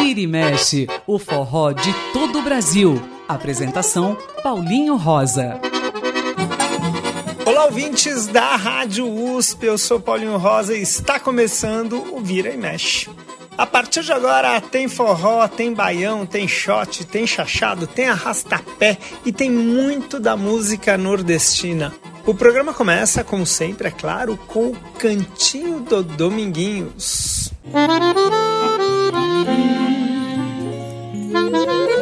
Vira e mexe, o forró de todo o Brasil. Apresentação Paulinho Rosa. Olá, ouvintes da Rádio USP, eu sou Paulinho Rosa e está começando o Vira e Mexe. A partir de agora tem forró, tem baião, tem shot, tem chachado, tem arrastapé e tem muito da música nordestina. O programa começa, como sempre, é claro, com o Cantinho do Dominguinhos.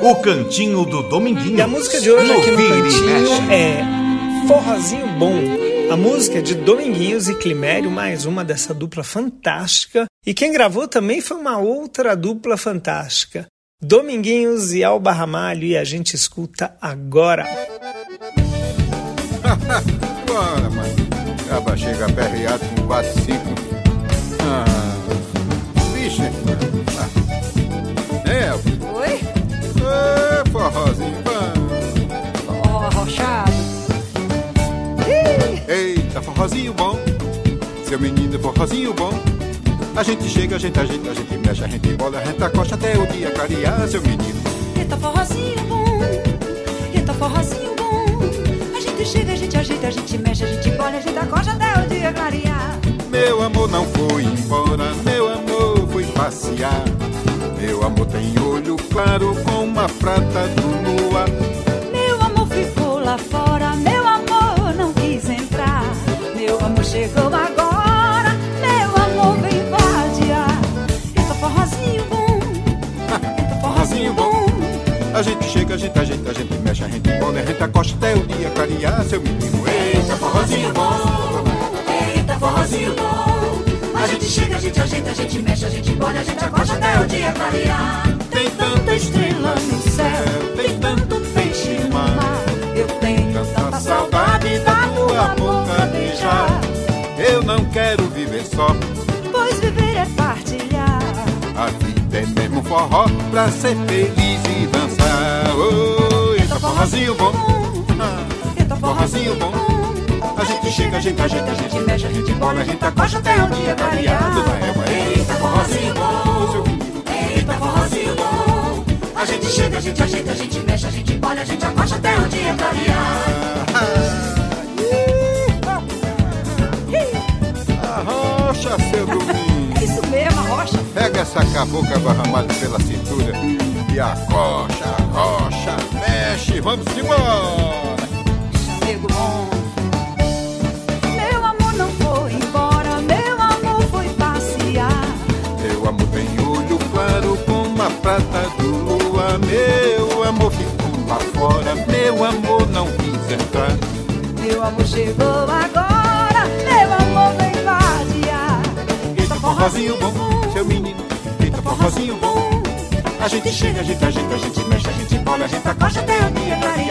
O Cantinho do Dominguinhos. E a música de hoje aqui no Cantinho é Forrozinho Bom. A música é de Dominguinhos e Climério, mais uma dessa dupla fantástica. E quem gravou também foi uma outra dupla fantástica. Dominguinhos e Alba Ramalho, e a gente escuta agora. Bora, mano. Acaba chega perreado com 4, 5. Ah, bicho. Ah. É. Oi? É, forrozinho, vamos. Ó, arrochado. Eita, forrozinho bom. Seu menino, forrozinho bom. A gente chega, a gente ajeita, a gente mexe, a gente bola, a gente acosta até o dia clarear, seu menino. Eita, forrozinho bom. Eita, forrozinho bom. Chega, a gente ajeita, a gente mexe, a gente bola, a gente acosta até o dia clarear. Meu amor não foi embora, meu amor foi passear. Meu amor tem olho claro com uma prata do luar. Meu amor ficou lá fora, meu amor não quis entrar. Meu amor chegou agora, até o dia clarear, seu menino. Eita, forrozinho bom. Eita, forrozinho bom. A gente chega, a gente ajeita, a gente mexe, a gente bola, a gente acosta até o dia clarear. Tem tanta estrela no céu, tem tanto peixe no mar. Eu tenho tanta saudade da tua boca beijar. Eu não quero viver só, Pois viver é partilhar. a vida é mesmo forró pra ser feliz e dançar. Oh, eita, forrozinho bom. Forrozinho bom. A gente chega, a gente ajeita, a gente mexe, a gente bola, a gente acosta até o dia clarear. Dona Elma, eita, forrozinho bom. Eita, forrozinho bom. A gente chega, a gente ajeita, a gente mexe, a gente bola, a gente acosta até o dia clarear. Arrocha, seu domingo. É isso mesmo, a rocha. Pega essa cabocla barramada pela cintura e acocha, arrocha, mexe, vamos embora. Meu amor ficou lá fora, meu amor não quis entrar. Meu amor chegou agora, meu amor vem vadiar. Eita, forrozinho bom, seu menino, eita, forrozinho bom. A gente chega, a gente ajeita, a gente mexe, a gente bola, a gente acosta até o dia clarear.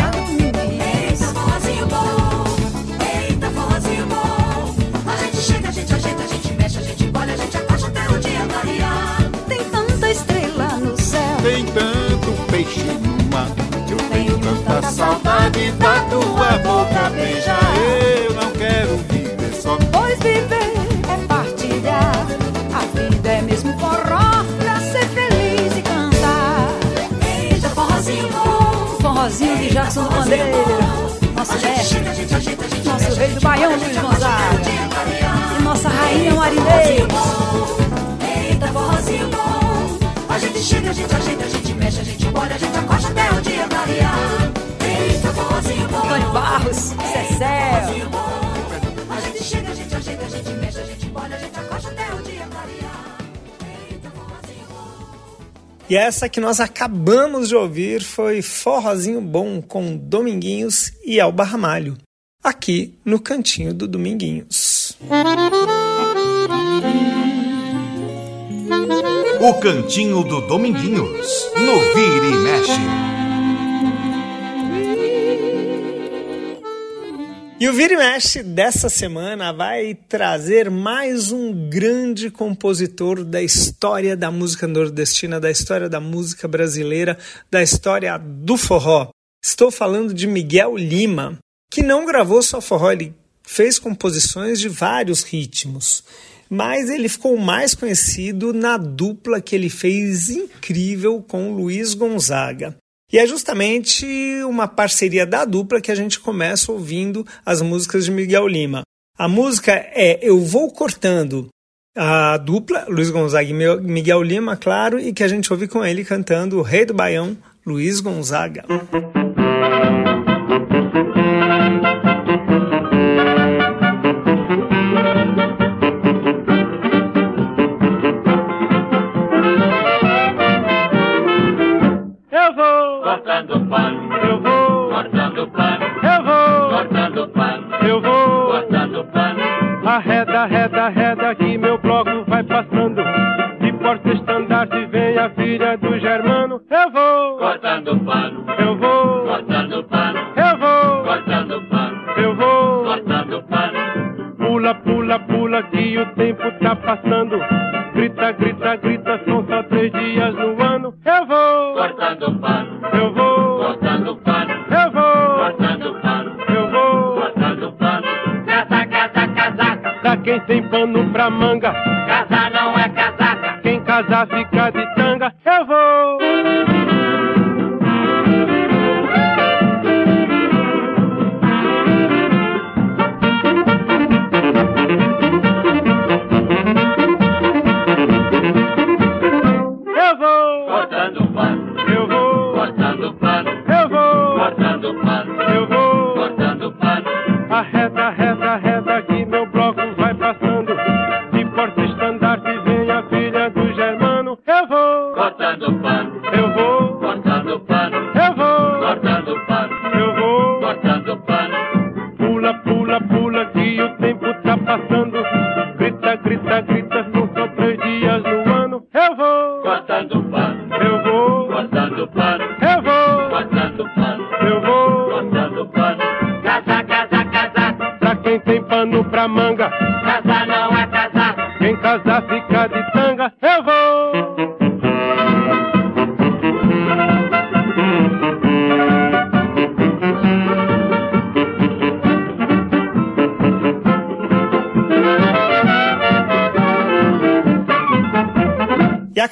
Tua boca beijar. Eu não quero viver só. Pois viver é partilhar. A vida é mesmo forró pra ser feliz e cantar. Eita, forrozinho bom. Forrozinho de Jackson do Pandeiro. Nosso mestre. Nosso rei do Baião, Luiz Gonzaga. E nossa rainha Marinês. Eita, forrozinho bom. A gente chega, a gente ajeita, a gente mexe, a gente bola, a gente acosta até o dia clarear. Antônio Barros, Cecel. A gente chega, a gente ajeita, a gente mexe, a gente bola, a gente acosta até o dia clarear. Eita, forrozinho bom. E essa que nós acabamos de ouvir foi Forrozinho Bom com Dominguinhos e Alba Ramalho, aqui no Cantinho do Dominguinhos. O Cantinho do Dominguinhos, no Vira e Mexe. E o Vira e Mexe dessa semana vai trazer mais um grande compositor da história da música nordestina, da história da música brasileira, da história do forró. Estou falando de Miguel Lima, que não gravou só forró, ele fez composições de vários ritmos. mas ele ficou mais conhecido na dupla que ele fez incrível com Luiz Gonzaga. E é justamente uma parceria da dupla que a gente começa ouvindo as músicas de Miguel Lima. A música é Eu Vou Cortando, a dupla, Luiz Gonzaga e Miguel Lima, claro, e que a gente ouve com ele cantando o Rei do Baião, Luiz Gonzaga. vai passando. De porta estandarte vem a filha do germano. Eu vou cortando pano. Eu vou cortando pano. Eu vou cortando pano. Eu vou cortando pano. Pula, pula, pula que o tempo tá passando. Grita, grita, grita, são só três dias no pano pra manga. Casar não é casaca. Quem casar fica de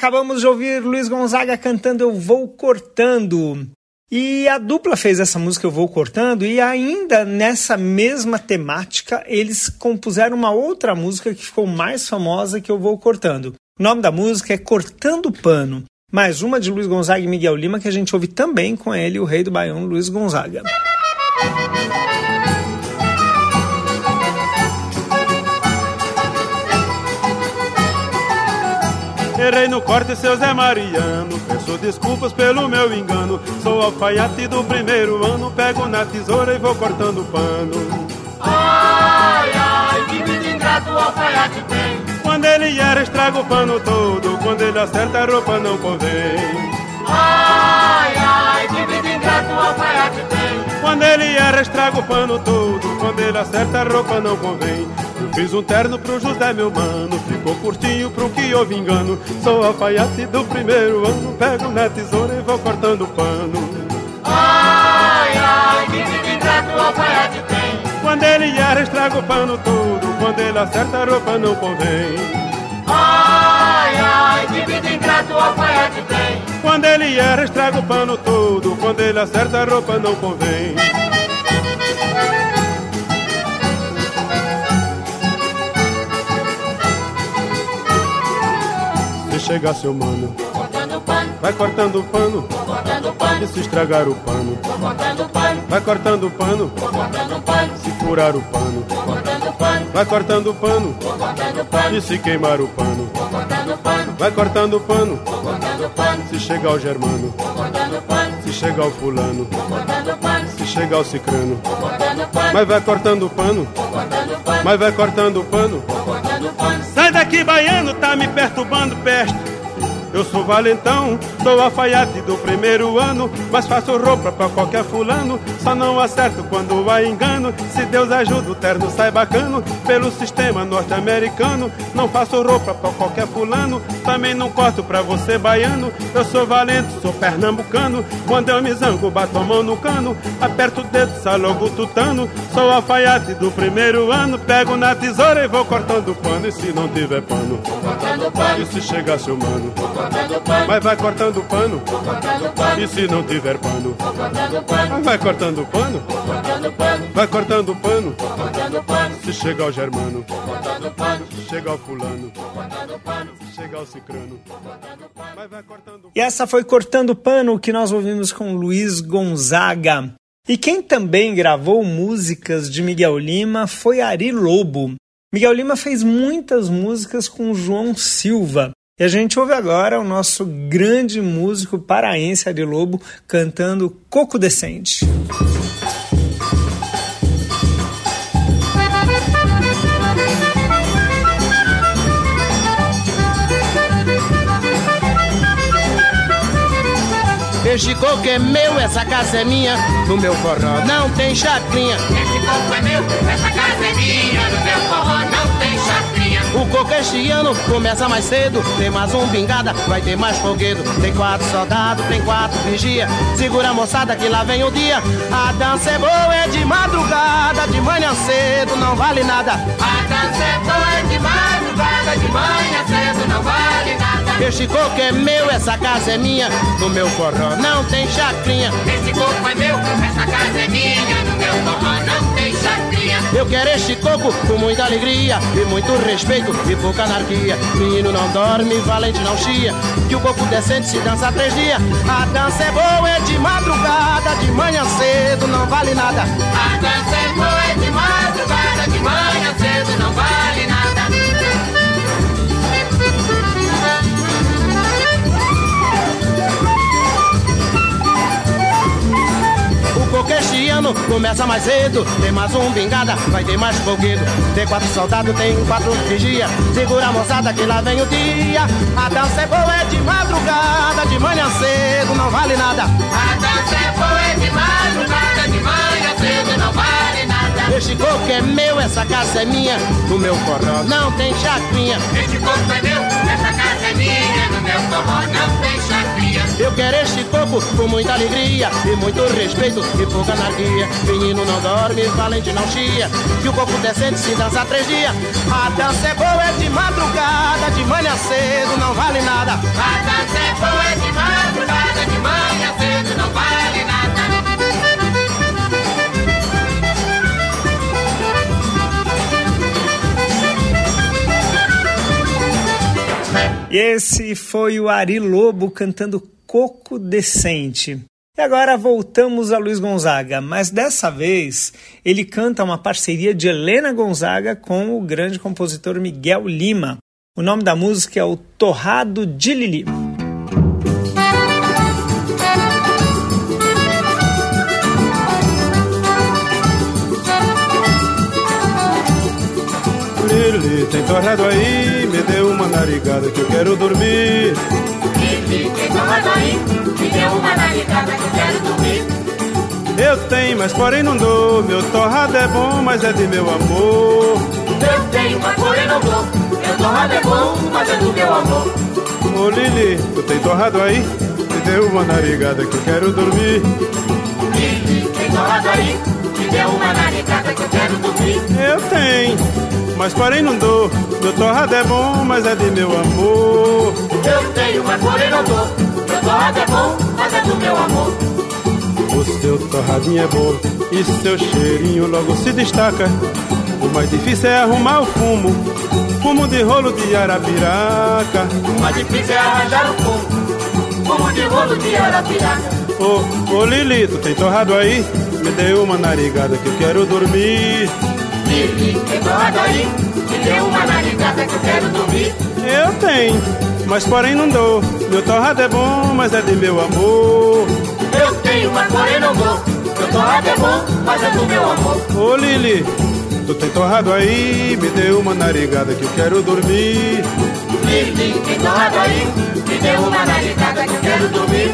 acabamos de ouvir Luiz Gonzaga cantando Eu Vou Cortando. E a dupla fez essa música Eu Vou Cortando, e ainda nessa mesma temática, eles compuseram uma outra música que ficou mais famosa que Eu Vou Cortando. O nome da música é Cortando Pano, mais uma de Luiz Gonzaga e Miguel Lima que a gente ouve também com ele, o rei do Baião, Luiz Gonzaga. Errei no corte, seu Zé Mariano. Peço desculpas pelo meu engano. Sou alfaiate do primeiro ano. Pego na tesoura e vou cortando o pano. Ai, ai, que vida ingrato o alfaiate tem. Quando ele era, estraga o pano todo. Quando ele acerta, a roupa não convém. Ai, ai, que vida ingrato o alfaiate tem. Quando ele erra, estraga o pano todo. Quando ele acerta, a roupa não convém. Fiz um terno pro José, meu mano, ficou curtinho pro que houve engano. Sou alfaiate do primeiro ano, pego na tesoura e vou cortando o pano. Ai, ai, que vida ingrato o alfaiate tem. Quando ele erra, estraga o pano todo, quando ele acerta a roupa não convém. Ai, ai, que vida ingrato o alfaiate. Quando ele erra, estraga o pano todo, quando ele acerta a roupa não convém. chegar seu mano. Vai cortando o pano. E se estragar o pano. Vai cortando o pano. Se furar o pano. Vai cortando o pano. E se queimar o pano. Cortando pano. Vai cortando o pano. Cortando pano. Se chegar o germano. Cortando pano. Se chegar o fulano. Cortando pano. Se chegar o cicrano. Cortando pano. Mas vai cortando o pano. Cortando pano. Mas vai cortando o pano. Cortando pano. Sai daqui, baiano, tá me perturbando, peste. Eu sou valentão, sou alfaiate do primeiro ano, mas faço roupa pra qualquer fulano. Só não acerto quando há engano. Se Deus ajuda, o terno sai bacano. Pelo sistema norte-americano, não faço roupa pra qualquer fulano. Também não corto pra você baiano. Eu sou valente, sou pernambucano. Quando eu me zango, bato a mão no cano. Aperto o dedo, sai logo tutano. Sou alfaiate do primeiro ano. Pego na tesoura e vou cortando pano. E se não tiver pano, Vou cortando pano, e se chegasse o mano, vou pano, mas vai cortando o pano. pano, E se não tiver pano, pano, mas vai cortando o pano. vou cortando pano, Vai cortando o pano. Se chegar o germano, se chegar o fulano, se chegar o cicrano, mas vai cortando E essa foi Cortando Pano que nós ouvimos com Luiz Gonzaga. E quem também gravou músicas de Miguel Lima foi Ari Lobo. Miguel Lima fez muitas músicas com João Silva. E a gente ouve agora o nosso grande músico paraense Ari Lobo cantando Coco Decente. Este coco é meu, essa casa é minha. No meu forró não tem chacrinha. Esse coco é meu, essa casa é minha, no meu forró não. O coco este ano começa mais cedo. Tem mais um pingada, vai ter mais foguedo. Tem quatro soldados, tem quatro vigia. Segura a moçada que lá vem o dia. A dança é boa, é de madrugada, de manhã cedo, não vale nada. A dança é boa de madrugada, de manhã cedo, não vale nada. Este coco é meu, essa casa é minha. No meu forró não tem chacrinha. Esse coco é meu, essa casa é minha, no meu forró não tem chacrinha. Eu quero este coco com muita alegria e muito respeito e pouca anarquia. Menino não dorme, valente não chia. Que o coco decente se dança três dias. A dança é boa, é de madrugada, de manhã cedo, não vale nada. A dança é boa é de madrugada, de manhã cedo, não vale nada. O coco este ano começa mais cedo. Tem mais um bingada, vai ter mais foguedo. Tem quatro soldados, tem quatro vigia. Segura a moçada que lá vem o dia. A dança é boa, é de madrugada, de manhã cedo, não vale nada. A dança é boa é de madrugada, de manhã cedo, não vale nada. Este coco é meu, essa casa é minha. No meu forró não tem chacrinha. Esse coco é meu, minha, no meu forró não chacrinha. Eu quero este coco com muita alegria e muito respeito e pouca anarquia. Menino não dorme, valente não chia. Que o coco decente se dança três dias. A dança é boa, é de madrugada, de manhã cedo, não vale nada. A dança é boa é de madrugada, de manhã E esse foi o Ari Lobo cantando Coco Decente. E agora voltamos a Luiz Gonzaga, mas dessa vez ele canta uma parceria de Helena Gonzaga com o grande compositor Miguel Lima. O nome da música é o Torrado de Lili. Lili, tem torrado aí, deu uma narigada que eu quero dormir. Tomado aí, me deu uma narigada que eu quero dormir. Eu tenho, mas porém não dou. Meu torrado é bom, mas é de meu amor. Eu tenho, mas porém não dou. Meu torrado é bom, mas é do meu amor. Ô Lili, tu tem torrado aí? Me deu uma narigada que eu quero dormir. Lili, tem tomado aí, me deu uma narigada que eu quero dormir. Eu tenho, mas porém não dou. Meu torrado é bom, mas é de meu amor. Eu tenho, mas porém não dou. Meu torrado é bom, mas é do meu amor. O seu torradinho é bom e seu cheirinho logo se destaca. O mais difícil é arrumar o fumo, fumo de rolo de arapiraca. O mais difícil é arranjar o fumo, fumo de rolo de arapiraca. Ô, ô Lili, tu tem torrado aí? Me deu uma narigada que eu quero dormir. Lili, tem torrado aí, me deu uma narigada que eu quero dormir. Eu tenho, mas porém não dou. Meu torrado é bom, mas é de meu amor. Eu tenho, mas porém não dou. Meu torrado é bom, mas é do meu amor. Ô Lili, tu tem torrado aí? Me deu uma narigada que eu quero dormir. Lili, tem torrado aí, me dê uma narigada que eu quero dormir.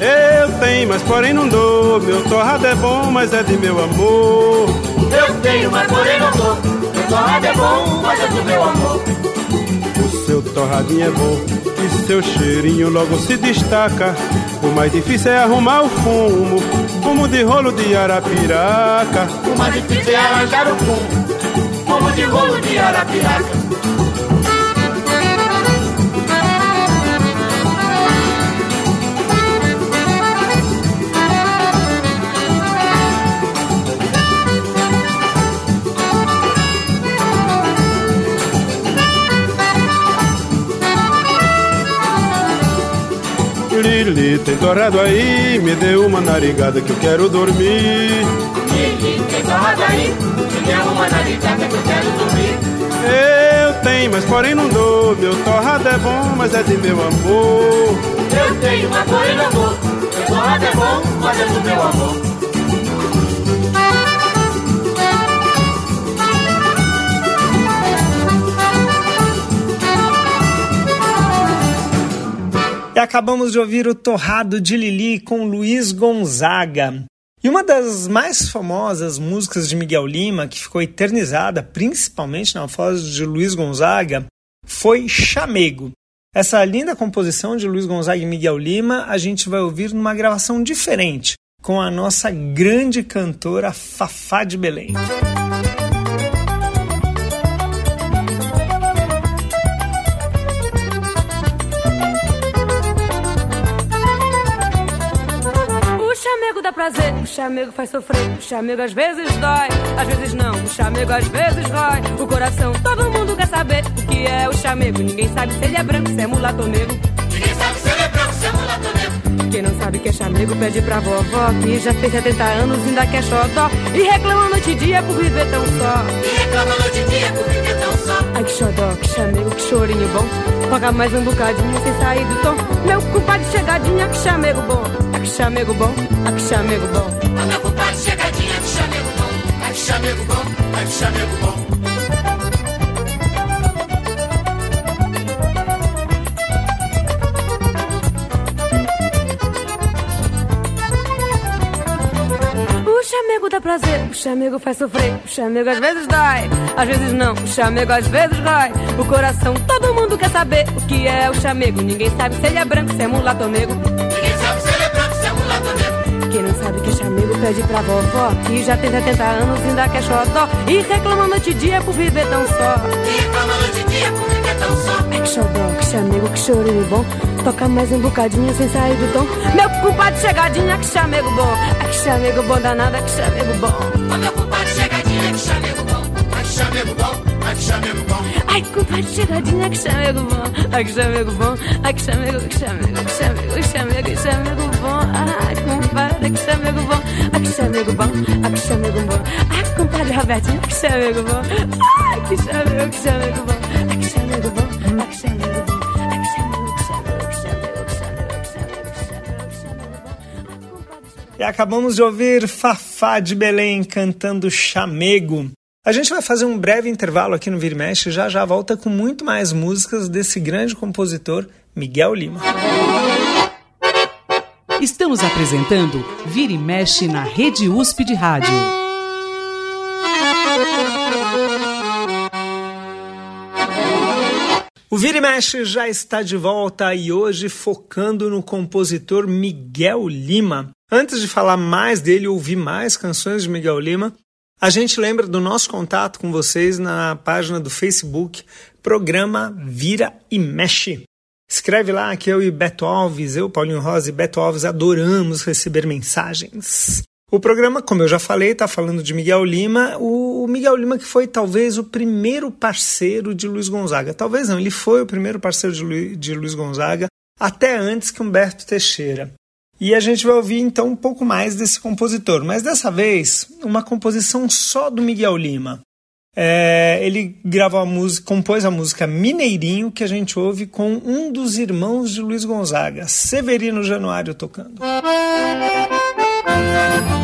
Eu tenho, mas porém não dou. Meu torrado é bom, mas é de meu amor. Eu tenho, mas porém não dou. Meu torrado é bom, mas é do meu amor. O seu torradinho é bom e seu cheirinho logo se destaca. O mais difícil é arrumar o fumo, fumo de rolo de arapiraca. O mais difícil é arranjar o fumo, fumo de rolo de arapiraca. Lili, tem torrado aí, me dê uma narigada que eu quero dormir. Lili, tem torrado aí, me dê uma narigada que eu quero dormir. Eu tenho, mas porém não dou. Meu torrado é bom, mas é de meu amor. Eu tenho, mas porém não dou. Meu torrado é bom, mas é do meu amor. E acabamos de ouvir o Torrado de Lili com Luiz Gonzaga. E uma das mais famosas músicas de Miguel Lima, que ficou eternizada principalmente na voz de Luiz Gonzaga, foi Chamego. Essa linda composição de Luiz Gonzaga e Miguel Lima a gente vai ouvir numa gravação diferente, com a nossa grande cantora Fafá de Belém. chamego prazer, o chamego faz sofrer, o chamego às vezes dói, às vezes não, o chamego às vezes rói o coração. Todo mundo quer saber o que é o chamego, ninguém sabe se ele é branco, se é mulato negro. Ninguém sabe se ele é branco, se é mulato negro. Quem não sabe que é chamego pede pra vovó, que já fez 70 anos e ainda quer xodó, e reclama noite e dia por viver tão só. E reclama noite e dia por viver tão só. Ai que xodó, que chamego, que chorinho bom, toca mais um bocadinho sem sair do tom. Meu compadre chegadinha, que chamego bom, ai que chamego bom, ai que chamego bom. Ô meu compadre chegadinha, que chamego bom. Ai que chamego bom, ai que chamego bom. Chamego dá prazer, o chamego faz sofrer, o chamego às vezes dói, às vezes não, o chamego às vezes rói o coração. Todo mundo quer saber o que é o chamego, ninguém sabe se ele é branco, se é mulato ou negro. Ninguém sabe se ele é branco, se é mulato ou negro. Quem não sabe que chamego pede pra vovó, que já tem 70 anos e ainda quer xodó, e reclama noite e dia por viver tão só. E reclama noite e dia por viver xodó, chamego, que chorinho bom, toca mais um bocadinho sem sair do tom. Meu compadre chegadinha, que chamego bom, ai que chamego bom danada, que chamego bom. Ô meu compadre chegadinha, que chamego bom. Ai que chamego bom, ai que bom. Ai, compadre chegadinha, que chamego bom. Ai, que chamego bom. Ai, que chamego, que chamego, que chamego, que chamego, que chamego bom. Compadre, que chamego bom. Ai, que chamego bom. Ai, que chamego bom. Robertinho, que chamego bom. Ai, que chamego bom. E acabamos de ouvir Fafá de Belém cantando Chamego. A gente vai fazer um breve intervalo aqui no Vira Mexe e já já volta com muito mais músicas desse grande compositor Miguel Lima. Estamos apresentando Vira e Mexe na Rede USP de Rádio. O Vira e Mexe já está de volta e hoje focando no compositor Miguel Lima. Antes de falar mais dele ouvir mais canções de Miguel Lima, a gente lembra do nosso contato com vocês na página do Facebook, programa Vira e Mexe. Escreve lá que eu e Beto Alves, eu, Paulinho Rosa e Beto Alves adoramos receber mensagens. O programa, como eu já falei, está falando de Miguel Lima. O Miguel Lima que foi talvez o primeiro parceiro de Luiz Gonzaga. Talvez não, ele foi o primeiro parceiro de, Lu, de Luiz Gonzaga até antes que Humberto Teixeira. E a gente vai ouvir então um pouco mais desse compositor, mas dessa vez uma composição só do Miguel Lima. É, ele gravou a música, compôs a música Mineirinho, que a gente ouve com um dos irmãos de Luiz Gonzaga, Severino Januário, tocando. E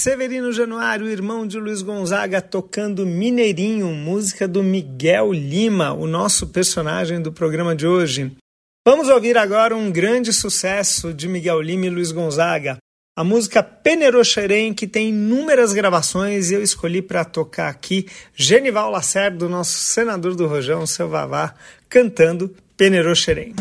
Severino Januário, irmão de Luiz Gonzaga, tocando Mineirinho, música do Miguel Lima, o nosso personagem do programa de hoje. Vamos ouvir agora um grande sucesso de Miguel Lima e Luiz Gonzaga, a música Peneroxerém, que tem inúmeras gravações e eu escolhi para tocar aqui Genival Lacerda, nosso senador do Rojão, seu Vavá, cantando Peneroxerém.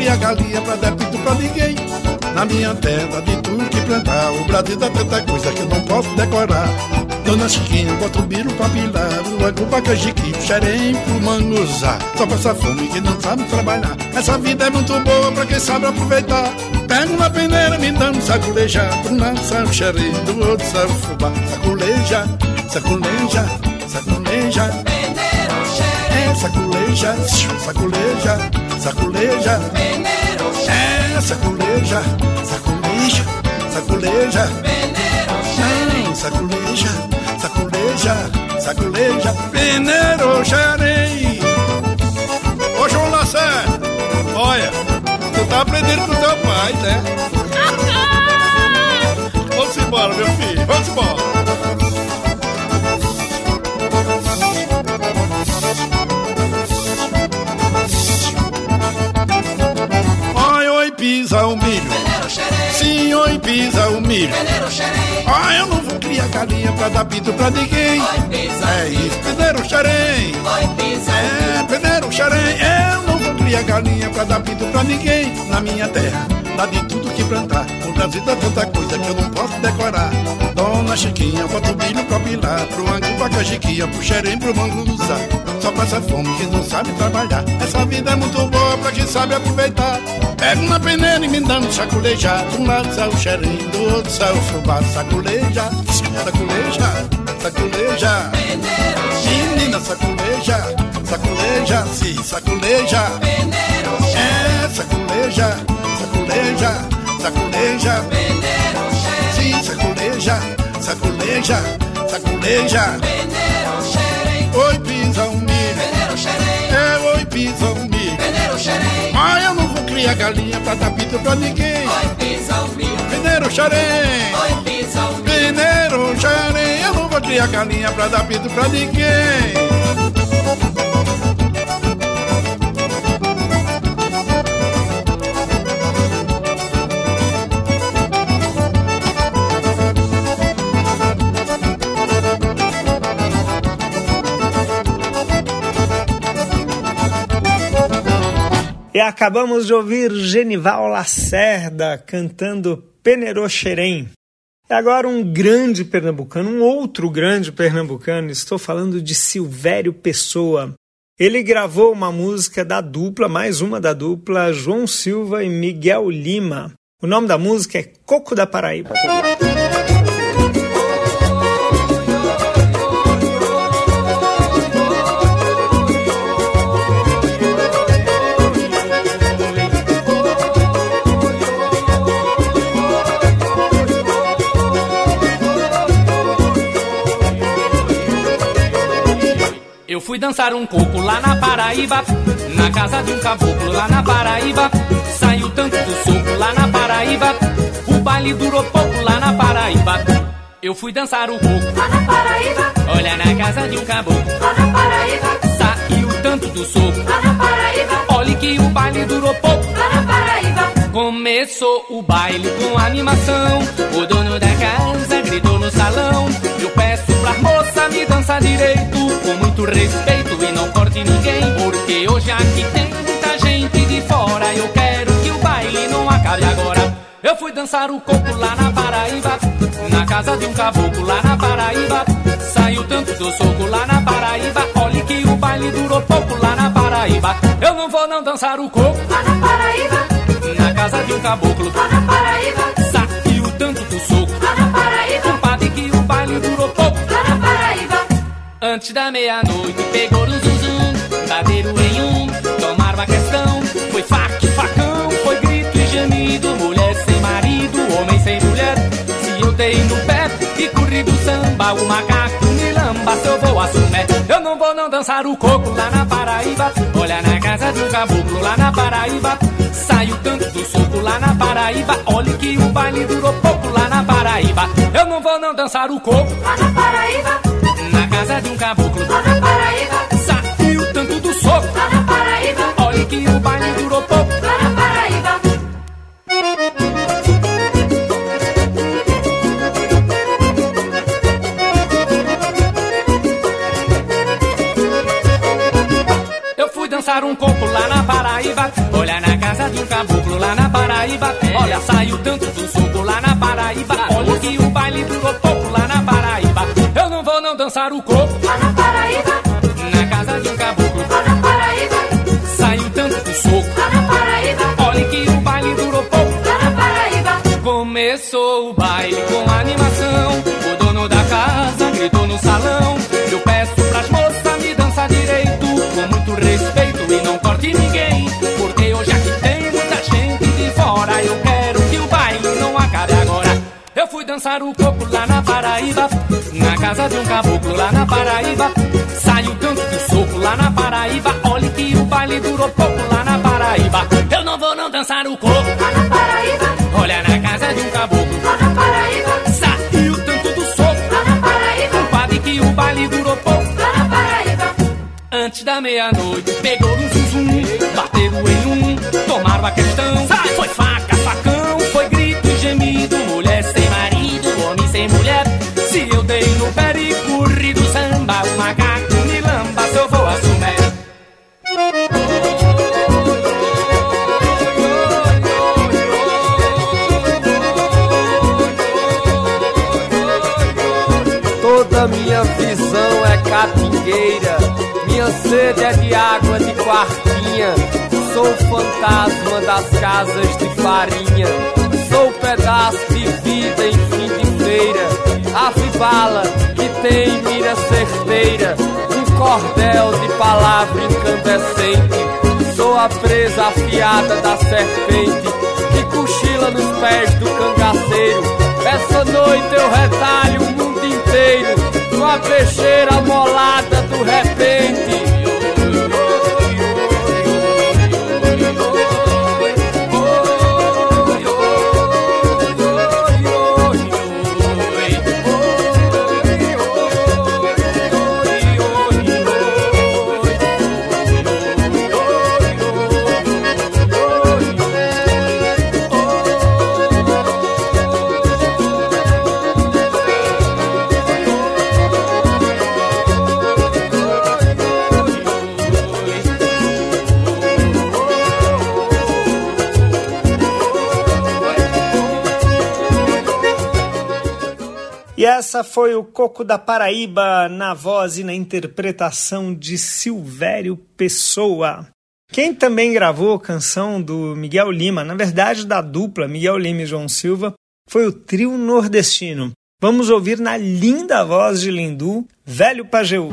Criar galinha pra dar pinto pra ninguém. Na minha terra de tudo que plantar. O Brasil dá tanta coisa que eu não posso decorar. Dona Chiquinha, bota o biro pra pilar O agu pra canjiquinho, xerém pro manguzá Só passa fome que não sabe trabalhar. Essa vida é muito boa pra quem sabe aproveitar. Pega uma peneira, me dá um saculeja. Do lado sai o xerém, do outro sai o fubá. Saculeja, saculeja, saculeja. É, saculeja, saculeja, saculeja. É, saculeja, saculeja, saculeja. Não, saculeja, saculeja, saculeja. Peneiro, xerém. Ô João Lacerda, olha, tu tá aprendendo com teu pai, né? Vamos embora, meu filho, vamos embora Sim, oi, pisa o milho. Ai, eu não vou criar galinha pra dar pinto pra ninguém. É isso, peneiro xerém. É, peneiro xerém. Eu não vou criar galinha pra dar pinto pra ninguém. Na minha terra, dá de tudo que plantar. O Brasil dá tanta coisa que eu não posso decorar. Dona Chiquinha, bota o milho pra pilar. Pro angu, pra cajiquinha, pro xerém, pro manguzá. Só passa fome que não sabe trabalhar. Essa vida é muito boa pra quem sabe aproveitar. Pega uma peneira e me dá um saculejar. De um lado sai o xerém, do outro sai o fubá. Saculeja, saculeja, saculeja. Menina, saculeja, saculeja, se saculeja. Peneiro Saculeja, saculeja, saculeja. Peneiro Sim, saculeja, saculeja, saculeja. Peneiro xerém Oi, pisa um milho. Peneiro xerém É, oi, pisa um milho. Peneiro xerém Mas eu não vou criar galinha pra dar pito pra ninguém. Oi, pisa o milho Peneiro xarém, Oi, pisa o milho peneiro xarém. Eu não vou criar galinha pra dar pito pra ninguém. E acabamos de ouvir Genival Lacerda cantando Penerô Xerém. E agora um grande pernambucano, um outro grande pernambucano, estou falando de Silvério Pessoa. Ele gravou uma música da dupla, mais uma da dupla, João Silva e Miguel Lima. O nome da música é Coco da Paraíba. Fui dançar um coco lá na Paraíba, na casa de um caboclo lá na Paraíba. Saiu tanto do soco lá na Paraíba, o baile durou pouco lá na Paraíba. Eu fui dançar o coco Lá na Paraíba, olha na casa de um caboclo. lá na Paraíba, Saiu tanto do soco, lá na Paraíba, olhe que o baile durou pouco. lá na Paraíba. Começou o baile com animação. O dono da casa gritou no salão. Eu peço pra moça me dançar direito, com muito respeito e não corte ninguém. Porque hoje aqui tem muita gente de fora. Eu quero que o baile não acabe agora. Eu fui dançar o coco lá na Paraíba, na casa de um caboclo lá na Paraíba. Saiu tanto do soco lá na Paraíba. Olhe que o baile durou pouco lá na Paraíba. Eu não vou não dançar o coco Lá na Paraíba, casa de um caboclo. lá na Paraíba, Saiu tanto do soco, lá na Paraíba, compadre, que o baile durou pouco. lá na Paraíba. Antes da meia-noite pegou o zuzum, bateram em um, tomaram a questão. Foi faca e facão, foi grito e gemido, mulher sem marido, homem sem mulher. Se eu dei no pé e corri do samba, o macaco me lamba se eu vou assumir. Eu não vou não dançar o coco lá na Paraíba, olha na casa de um caboclo lá na Paraíba. Saiu tanto do soco lá na Paraíba, olhe que o baile durou pouco lá na Paraíba. Eu não vou não dançar o coco. Lá na Paraíba, na casa de um caboclo. lá na Paraíba, Saiu tanto do soco, lá na Paraíba, o coco Lá na Paraíba, na casa de um caboclo. lá na Paraíba, Saiu tanto do soco, lá na Paraíba, olha que o baile durou pouco. lá na Paraíba. Começou o baile com animação. O dono da casa gritou no salão. Eu peço pras moças me dançar direito, com muito respeito e não corte ninguém. Porque hoje aqui tem muita gente de fora. Eu quero que o baile não acabe agora. Eu fui dançar o coco lá na Paraíba, casa de um caboclo lá na Paraíba. Saiu tanto do soco lá na Paraíba. Olhe que o baile durou pouco lá na Paraíba. Eu não vou não dançar o coco. Lá na Paraíba, Olha na casa de um caboclo lá na Paraíba, Saiu tanto do soco lá na Paraíba, Compadre que o baile durou pouco lá na Paraíba. Antes da meia-noite pegou no zuzum Bateram em um, tomaram a questão Foi minha sede é de água de quartinha. Sou fantasma das casas de farinha, sou pedaço de vida em fim de feira. Ave bala que tem mira certeira, um cordel de palavra a presa afiada da serpente que cochila nos pés do cangaceiro. Essa noite eu retalho o mundo inteiro com a peixeira molada do repente. Essa foi o Coco da Paraíba na voz e na interpretação de Silvério Pessoa. Quem também gravou a canção do Miguel Lima, na verdade da dupla Miguel Lima e João Silva, foi o trio nordestino. Vamos ouvir na linda voz de Lindu, Velho Pajeú.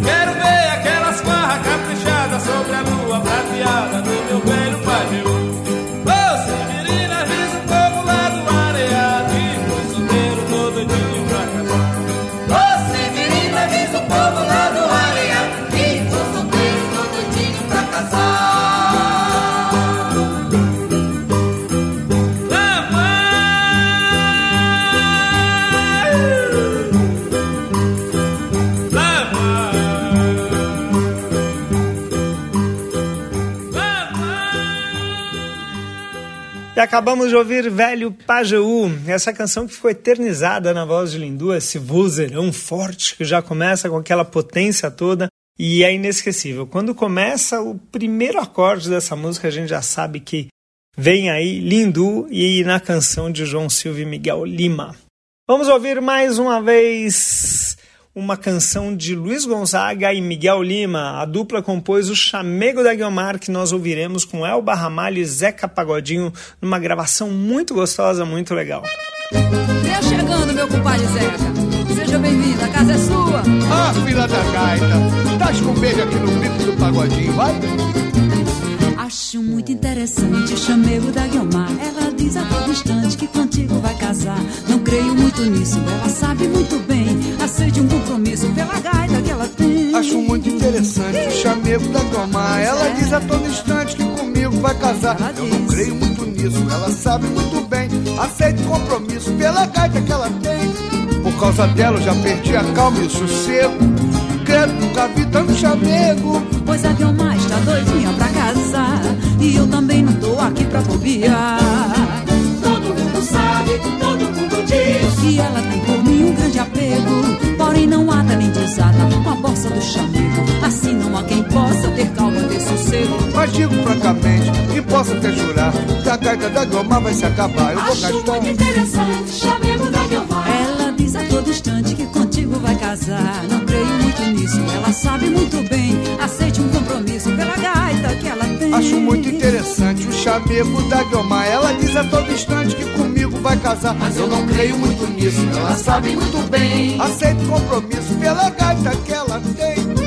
Quero ver E acabamos de ouvir Velho Pajeú, essa canção que ficou eternizada na voz de Lindu, esse vozeirão forte que já começa com aquela potência toda e é inesquecível. Quando começa o primeiro acorde dessa música, a gente já sabe que vem aí Lindu e na canção de João Silva e Miguel Lima. Vamos ouvir mais uma vez uma canção de Luiz Gonzaga e Miguel Lima. A dupla compôs o Chamego da Guiomar, que nós ouviremos com Elba Ramalho e Zeca Pagodinho, numa gravação muito gostosa, muito legal. Venha chegando, meu compadre Zeca. Seja bem-vindo, a casa é sua. Ah, filha da gaita, dás com beijo aqui no bico do pagodinho, vai? Acho muito interessante o chamego da Guiomar. Ela diz a todo instante que contigo vai casar. Não creio muito nisso, ela sabe muito bem. Aceite um compromisso pela gaita que ela tem. Acho muito interessante o chamego da Guiomar. Ela diz a todo instante que comigo vai casar. Eu não creio muito nisso, ela sabe muito bem. Aceita o compromisso pela gaita que ela tem. Por causa dela eu já perdi a calma e o sossego. Credo, nunca vi tanto chamego. Pois a Guilmar bobear. Todo mundo sabe, todo mundo diz. Que ela tem por mim um grande apego. Porém não ata nem desata com a bossa do chamego. Assim não há quem possa ter calma, ter sossego. Mas digo francamente que posso até jurar que a gaita da Guilmar vai se acabar. Eu vou Acho gastar. muito interessante, chamego da Guilmar. Ela diz a todo instante que contigo vai casar. Não creio muito nisso, ela sabe muito bem. Acho muito interessante o chamego da Guilmar. Ela diz a todo instante que comigo vai casar. Mas eu não creio muito nisso. Ela sabe muito bem. Aceito compromisso pela gaita que ela tem.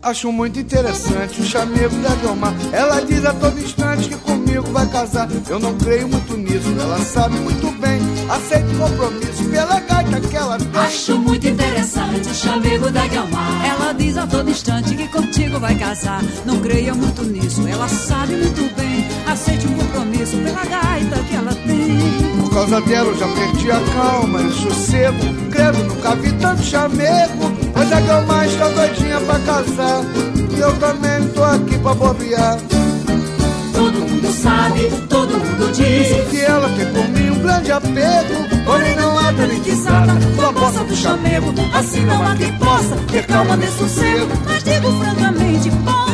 Acho muito interessante o chamego da Guilmar. Ela diz a todo instante que comigo vai casar. Eu não creio muito nisso, ela sabe muito bem. Aceito compromisso pela gaita que ela tem. Acho muito interessante o chamego da Guilmar. Ela diz a todo instante que contigo vai casar. Não creia muito nisso, ela sabe muito bem. Aceite um compromisso pela gaita que ela tem. Por causa dela eu já perdi a calma e o sossego. Credo, nunca vi tanto chamego. Mas a Guilmar está doidinha pra casar. E eu também tô aqui pra bobear. Sabe, todo mundo diz. Que ela tem por mim um grande apego. Porém não há nem desata com a bossa do chamego. Assim não há quem possa ter calma de sossego. Mas digo francamente, posso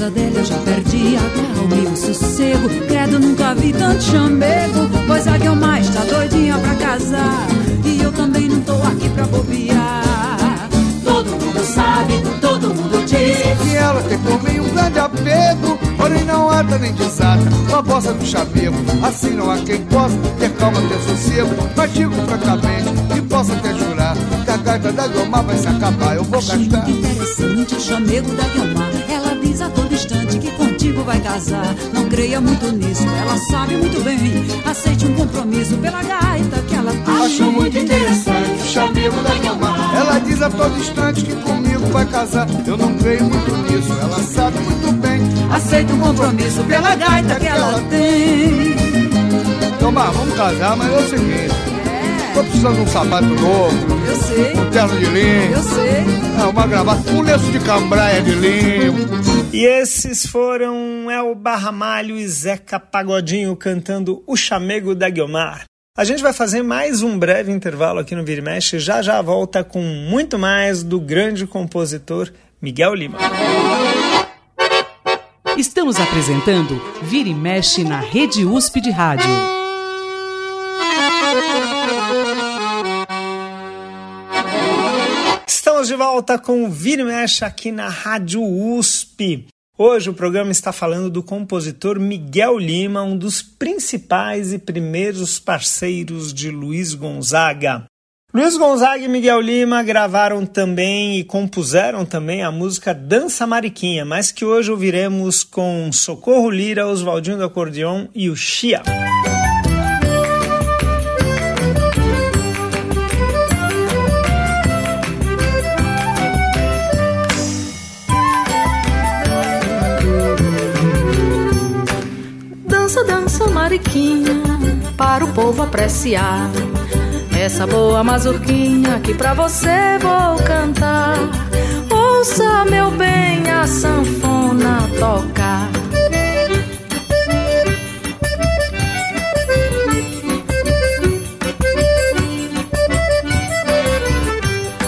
causa dela eu já perdi a calma e o sossego. Credo, nunca vi tanto chamego. Pois a Guilmar está doidinha pra casar. E eu também não tô aqui pra bobear. Todo mundo sabe, todo mundo diz. Que ela tem por mim um grande apego. Porém não ata nem desata com a bossa do chamego. Assim não há quem possa ter calma, ter sossego. Mas digo francamente que posso até jurar que a gaita da Guilmar vai se acabar. Eu vou gastar. Interessante o chamego da Guilmar. Ela diz a todo instante que contigo vai casar. Não creia muito nisso, ela sabe muito bem. Aceite um compromisso pela gaita que ela tem. Acho muito interessante o chamego da Guilmar. Ela diz a todo instante que comigo vai casar. Eu não creio muito nisso, ela sabe muito bem. Aceita um compromisso pela gaita que ela tem. Guilmar, vamos casar, mas é o seguinte. Tô precisando de um sapato novo, Eu sei, um terno de linho, eu sei. é, uma gravata, um lenço de cambraia de linho. E esses foram Elba Ramalho e Zeca Pagodinho cantando O Chamego da Guilmar. A gente vai fazer mais um breve intervalo aqui no Vira Mexe, já já volta com muito mais do grande compositor Miguel Lima. Estamos apresentando Vira e Mexe na Rede USP de Rádio. Estamos de volta com o Vira Mexe aqui na Rádio USP. Hoje o programa está falando do compositor Miguel Lima, um dos principais e primeiros parceiros de Luiz Gonzaga. Luiz Gonzaga e Miguel Lima gravaram também e compuseram também a música Dança Mariquinha, mas que hoje ouviremos com Socorro Lira, Oswaldinho do Acordeon e o Chia. Mariquinha, para o povo apreciar. Essa boa mazurquinha que pra você vou cantar. Ouça, meu bem, a sanfona tocar.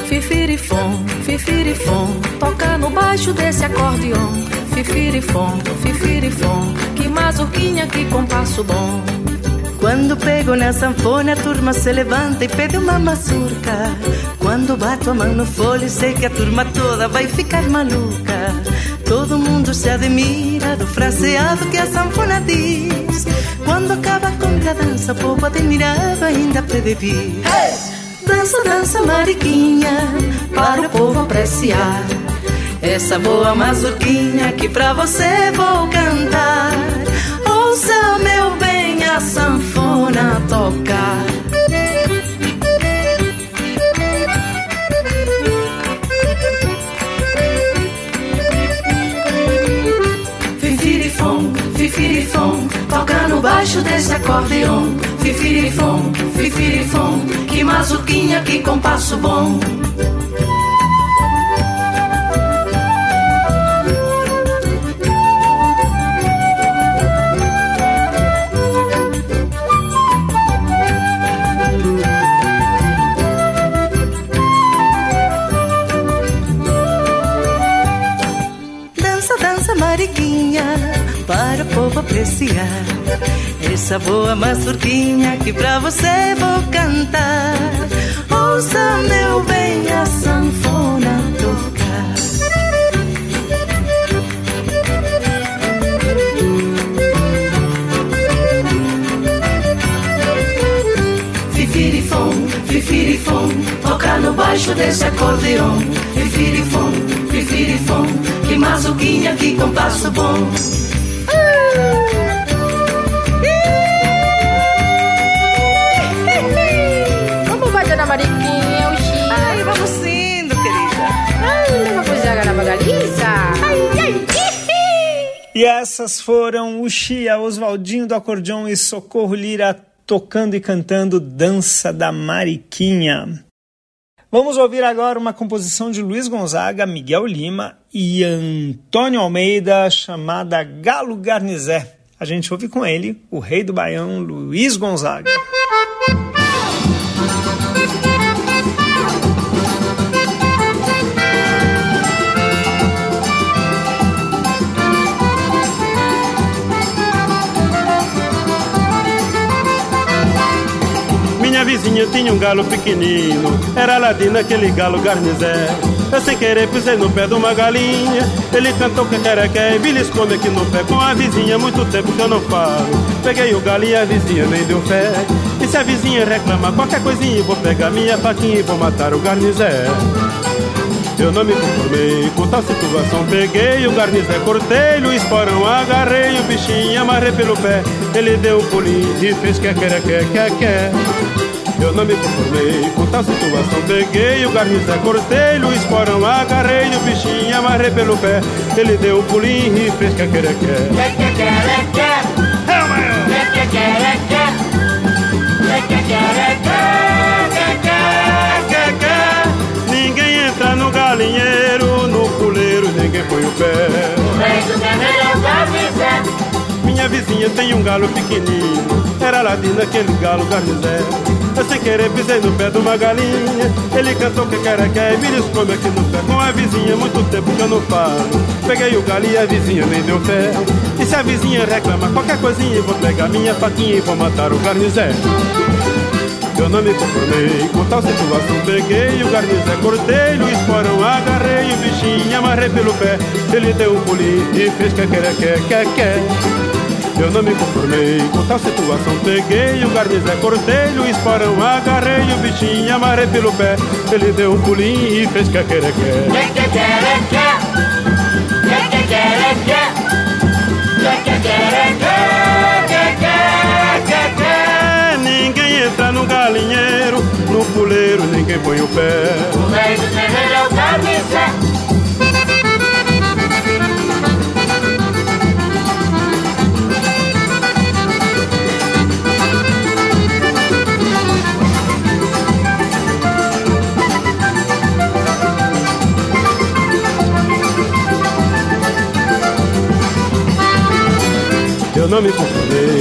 Fifirifom, fifirifom, toca no baixo desse acordeon. Fifirifom, fifirifom, que mazurquinha, que compasso bom. Quando pego na sanfona, a turma se levanta e pede uma mazurca. Quando bato a mão no folho, sei que a turma toda vai ficar maluca. Todo mundo se admira do fraseado que a sanfona diz. Quando acaba com a dança, o povo admirado ainda pede vir. Dança, dança, mariquinha, para o povo apreciar. Essa boa mazurquinha que pra você vou cantar. Ouça, meu bem, a sanfona tocar. Fifirifom, fifirifom, toca no baixo desse acordeon. Fifirifom, fifirifom, que mazurquinha, que compasso bom. Apreciar. Essa boa mazurquinha que pra você vou cantar. Ouça, meu bem, a sanfona tocar. Fifirifom, fifirifom, toca no baixo desse acordeon. Fifirifom, fifirifom, que mazuquinha, que compasso bom. Essas foram o Chia, Oswaldinho do acordeon e Socorro Lira tocando e cantando Dança da Mariquinha. Vamos ouvir agora uma composição de Luiz Gonzaga, Miguel Lima e Antônio Almeida chamada Galo Garnizé. A gente ouve com ele, o rei do baião, Luiz Gonzaga. Minha vizinha tinha um galo pequenino, era ladino aquele galo garnizé. Eu sem querer pisei no pé de uma galinha, ele cantou que quer e beliscou-me aqui no pé. Com a vizinha, muito tempo que eu não falo. Peguei o galo e a vizinha nem deu fé. E se a vizinha reclamar qualquer coisinha, vou pegar minha faquinha e vou matar o garnizé. Eu não me conformei com tal situação. Peguei o garnizé, cortei o esporão Agarrei o bichinho, amarrei pelo pé. Ele deu um pulinho e fez que quer, quer, quer, quer Eu não me conformei com tal situação. Peguei o garnizé, cortei o esporão Agarrei o bichinho, amarrei pelo pé. Ele deu um pulinho e fez que quer, quer É o maior Ninguém galinheiro, no puleiro ninguém põe o pé. Minha vizinha tem um galo pequenino, era ladino aquele galo garnizé. Eu sem querer pisei no pé de uma galinha, ele cantou que quer quer e me descome aqui no pé. Com a vizinha, muito tempo que eu não falo. Peguei o galo e a vizinha nem deu fé. E se a vizinha reclama qualquer coisinha, vou pegar minha faquinha e vou matar o garnizé. Eu não me conformei com tal situação Peguei o garnizé, cortei o esporão Agarrei o bichinho, amarrei pelo pé Ele deu um pulinho e fez que quer, quer, quer, quer Eu não me conformei com tal situação Peguei o garnizé, cortei o esporão Agarrei o bichinho, amarrei pelo pé Ele deu um pulinho e fez que quer, quer Ninguém galinheiro, no puleiro ninguém põe o pé. O rei do terreiro é o carnicé. Eu não me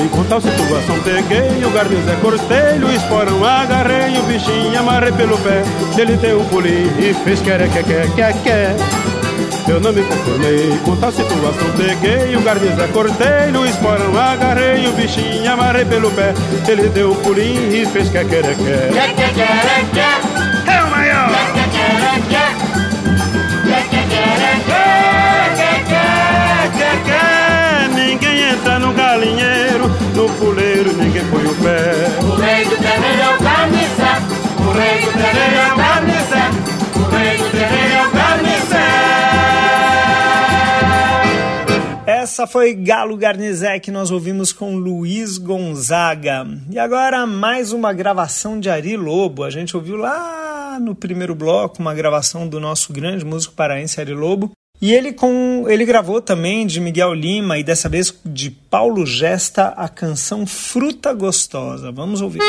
conformei com tal situação Peguei o garnizé, cortei o esporão Agarrei o bichinho, amarrei pelo pé Ele deu um pulinho e fez quer, quer, quer, quer, quer Eu não me conformei com tal situação Peguei o garnizé, cortei o esporão Agarrei o bichinho, amarrei pelo pé Ele deu um pulinho e fez quer, quer, quer É o maior Ninguém entra no galinheiro, fuleiro ninguém põe o pé. O rei do terreiro é o carniça, o rei do terreiro é o carniça, o rei do terreiro é o carniça. Essa foi Galo Garnizé que nós ouvimos com Luiz Gonzaga. E agora mais uma gravação de Ari Lobo. A gente ouviu lá no primeiro bloco uma gravação do nosso grande músico paraense Ari Lobo. E ele com ele gravou também de Miguel Lima e dessa vez de Paulo Gesta a canção Fruta Gostosa. Vamos ouvir.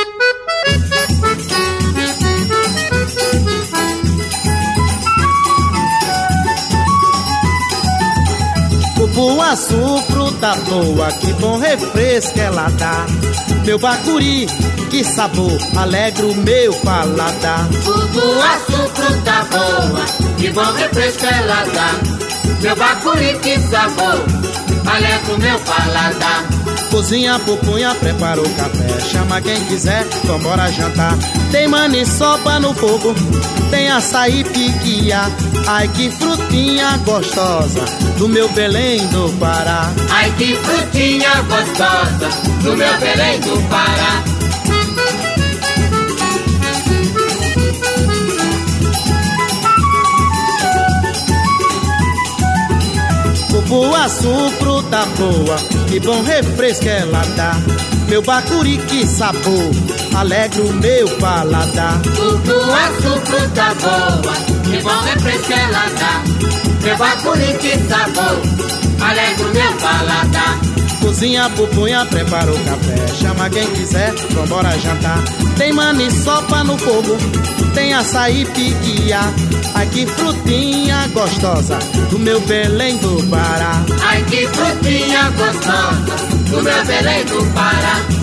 Cupuaçu, fruta boa, que bom refresco ela dá. Meu bacuri, que sabor, alegra o meu paladar. Cupuaçu, fruta boa, que bom refresco ela dá. Meu bacuri, que sabor, alegra o meu paladar. Cozinha, pupunha, prepara o café. Chama quem quiser, vambora jantar. Tem maniçoba no fogo, tem açaí piquia. Ai que frutinha gostosa, do meu Belém do Pará. Ai que frutinha gostosa, do meu Belém do Pará. Cupuaçu, fruta boa, que bom refresco ela dá. Meu bacuri, que sabor, alegra o meu paladar. Cupuaçu, fruta boa, que bom refresco ela dá. Meu bacuri, que sabor, alegra o meu paladar. Cozinha, pupunha, prepara o café. Chama quem quiser, vambora jantar. Tem maniçoba no fogo, tem açaí piquia. Ai que frutinha gostosa, do meu Belém do Pará. Ai que frutinha gostosa, do meu Belém do Pará.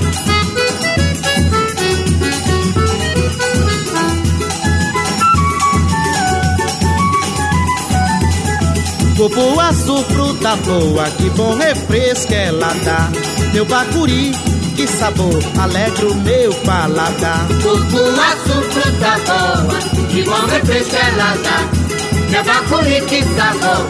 Cupuaçu, fruta boa, que bom refresco ela dá. Meu bacuri, que sabor, alegra o meu paladar. Cupuaçu, fruta boa, que bom refresco ela dá. Meu bacuri, que sabor,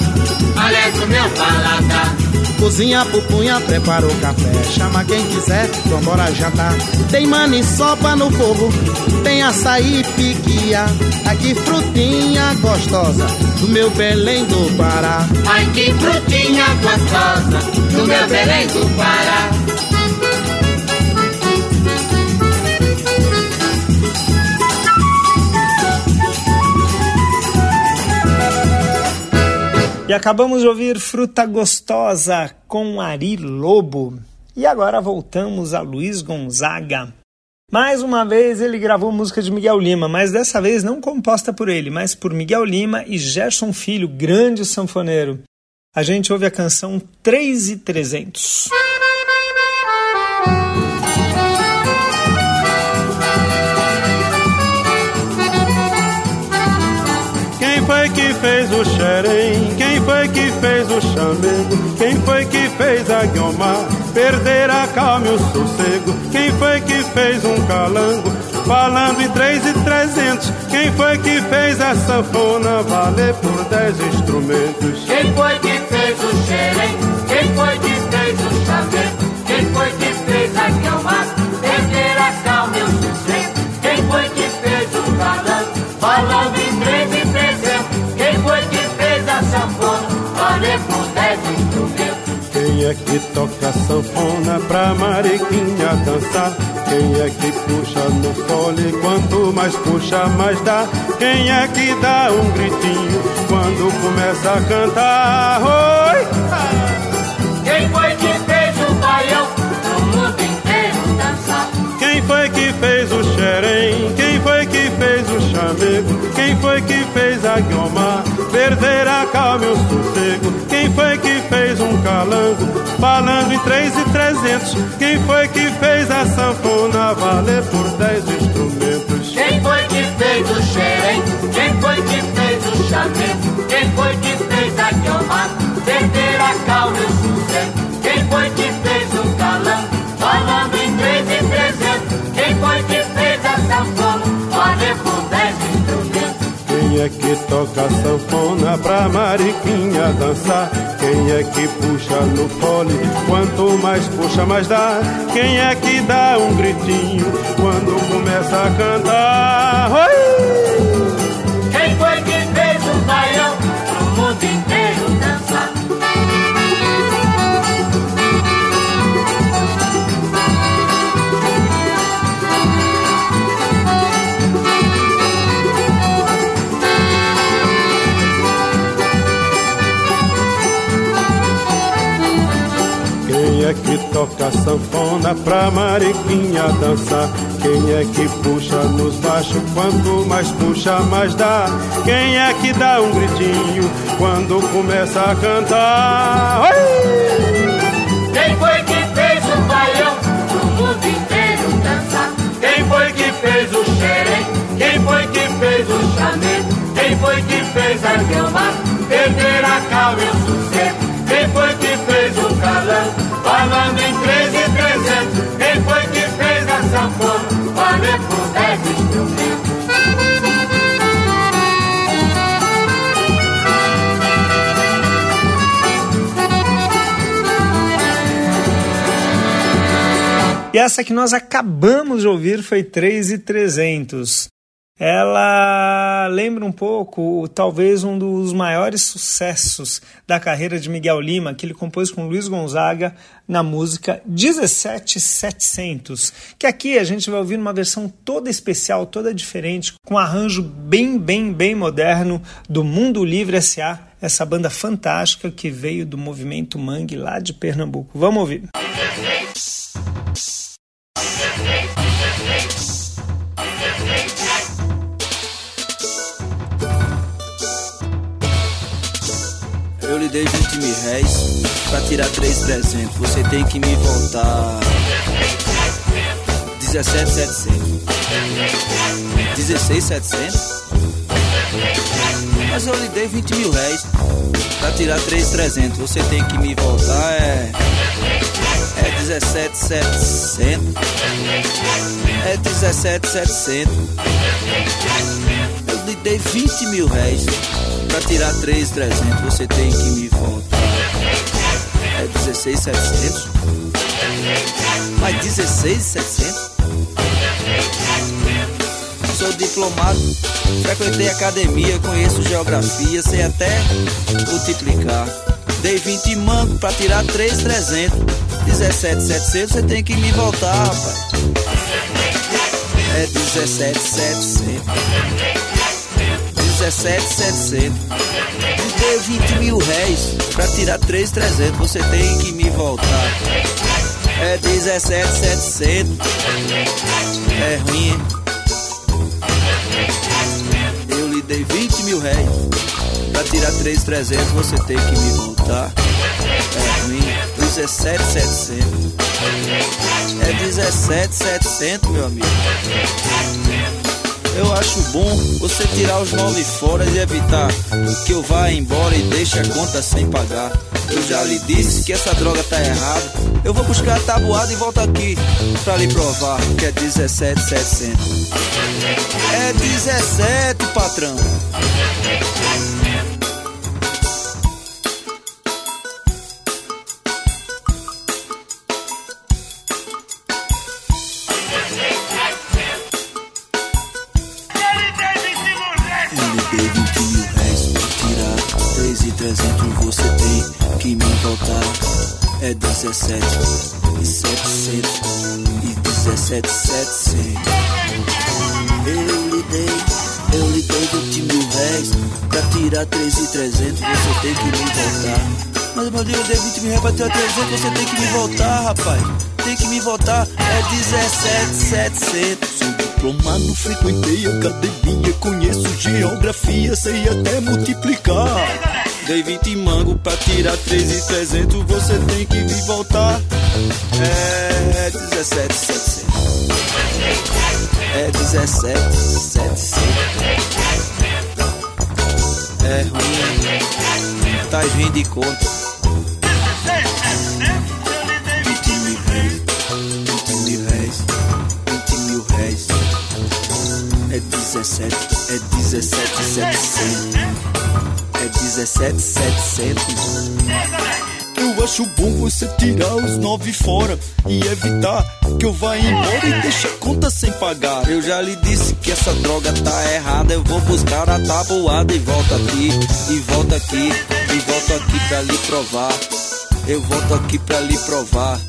alegra o meu paladar. Cozinha, pupunha, prepara o café. Chama quem quiser, vambora jantar. Tem maniçoba no fogo, tem açaí piquia. Ai que frutinha gostosa, do meu Belém do Pará. Ai que frutinha gostosa, do meu Belém do Pará. E acabamos de ouvir Fruta Gostosa com Ari Lobo. E agora voltamos a Luiz Gonzaga. Mais uma vez ele gravou música de Miguel Lima, mas dessa vez não composta por ele, mas por Miguel Lima e Gerson Filho, grande sanfoneiro. A gente ouve a canção 3 e 300. Foi que fez o chamego? Quem foi que fez a guiomar? Perder a calma e o sossego. Quem foi que fez um calango? Falando em três e trezentos. Quem foi que fez a sanfona valer por dez instrumentos? Quem foi que fez o xerém? Quem foi que fez o chamego? Quem foi que fez a guiomar? Perder a calma e o sossego. Quem foi que fez o calango? Falando Quem é que toca sanfona pra Mariquinha dançar? Quem é que puxa no fole? Quanto mais puxa, mais dá. Quem é que dá um gritinho quando começa a cantar? Oi! Quem foi que fez o baião pro mundo inteiro dançar? Quem foi que fez o xerém? Quem foi que fez o chamego? Quem foi que fez a guiomar? Perder a calma e o sossego. Fez um calango? Falando em três e trezentos. Quem foi que fez a sanfona valer por dez instrumentos? Quem foi que fez o xerém? Quem foi que fez o chamego? Quem foi que fez a guiomar? Quem é que toca sanfona pra Mariquinha dançar? Quem é que puxa no fole? Quanto mais puxa, mais dá. Quem é que dá um gritinho quando começa a cantar? Oi! É que toca sanfona pra Mariquinha dançar? Quem é que puxa nos baixos? Quanto mais puxa, mais dá. Quem é que dá um gritinho quando começa a cantar? Oi! Quem foi que fez o baião pro mundo inteiro dançar? Quem foi que fez o xerém? Quem foi que fez o chamê? Quem foi que fez a guilma? Perder a calma e o sossego? Quem foi que o? Falando em três e trezentos. Quem foi que fez a sanfona? Valer por dez instrumentos. E essa que nós acabamos de ouvir foi 3,300. Ela lembra um pouco, talvez, um dos maiores sucessos da carreira de Miguel Lima, que ele compôs com Luiz Gonzaga na música 17700, que aqui a gente vai ouvir uma versão toda especial, toda diferente, com um arranjo bem, bem, bem moderno do Mundo Livre S.A., essa banda fantástica que veio do movimento Mangue lá de Pernambuco. Vamos ouvir. Lhe dei 20 mil réis pra tirar 3,300. Você tem que me voltar. 17,700. 16,700? Mas eu lhe dei 20 mil réis pra tirar 3,300. Você tem que me voltar. É. É 17,700. É 17,700. Lhe dei 20 mil réis pra tirar 3,300. Você tem que me voltar. É 16,700. Mas 16,700? Sou diplomado, frequentei academia, conheço geografia, sei até multiplicar. Dei 20 mangos pra tirar 3,300. 17,700 você tem que me voltar, rapaz. É 17,700. 17,700. Me dei 20 mil réis pra tirar 3,300. Você tem que me voltar. É 17,700. É ruim, hein? Eu lhe dei 20 mil réis pra tirar 3,300. Você tem que me voltar. É ruim. 17,700. É 17,700, meu amigo. Eu acho bom você tirar os nove fora e evitar que eu vá embora e deixe a conta sem pagar. Eu já lhe disse que essa droga tá errada. Eu vou buscar a tabuada e volto aqui pra lhe provar que é 17,700. É 17, patrão. 17 e 700 e 17 700. Eu lhe dei, eu lhe dei 20 mil réis pra tirar 3,300 você tem que me voltar. Mas meu Deus, eu dei 20 mil réis pra tirar 300 você tem que me voltar, rapaz. Tem que me voltar, é 17 700. Sou diplomado, frequentei academia, conheço geografia, sei até multiplicar. Dei 20 mango pra tirar 3,300, você tem que me voltar. É 17 700. É 17 700. É ruim, tá vindo de conta. 20 mil réis, 20 mil réis, 20 mil réis. É 17, é 17 700. É 17 700. Eu acho bom você tirar os nove fora e evitar que eu vá embora e deixe a conta sem pagar. Eu já lhe disse que essa droga tá errada. Eu vou buscar a tabuada e volto aqui, e volto aqui, e volto aqui pra lhe provar. Eu volto aqui pra lhe provar.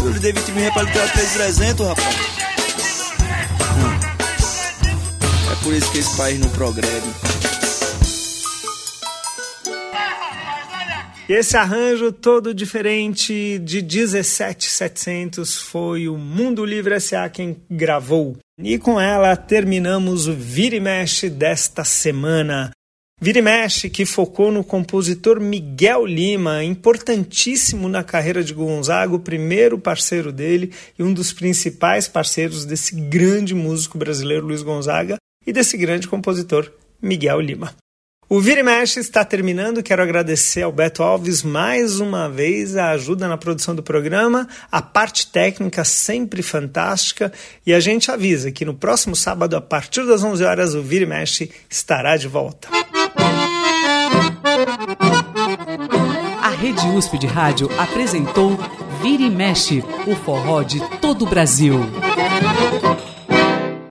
Eu lhe dei 20 mil reais pra lhe tirar 3,300, rapaz. Hum. É por isso que esse país não progrede. E esse arranjo todo diferente de 17700 foi o Mundo Livre S.A. quem gravou. E com ela terminamos o Vira e Mexe desta semana. Vira e Mexe que focou no compositor Miguel Lima, importantíssimo na carreira de Gonzaga, o primeiro parceiro dele e um dos principais parceiros desse grande músico brasileiro Luiz Gonzaga e desse grande compositor Miguel Lima. O Vira e Mexe está terminando. Quero agradecer ao Beto Alves mais uma vez a ajuda na produção do programa, a parte técnica sempre fantástica. E a gente avisa que no próximo sábado, a partir das 11 horas, o Vira e Mexe estará de volta. A Rede USP de Rádio apresentou Vira e Mexe, o forró de todo o Brasil.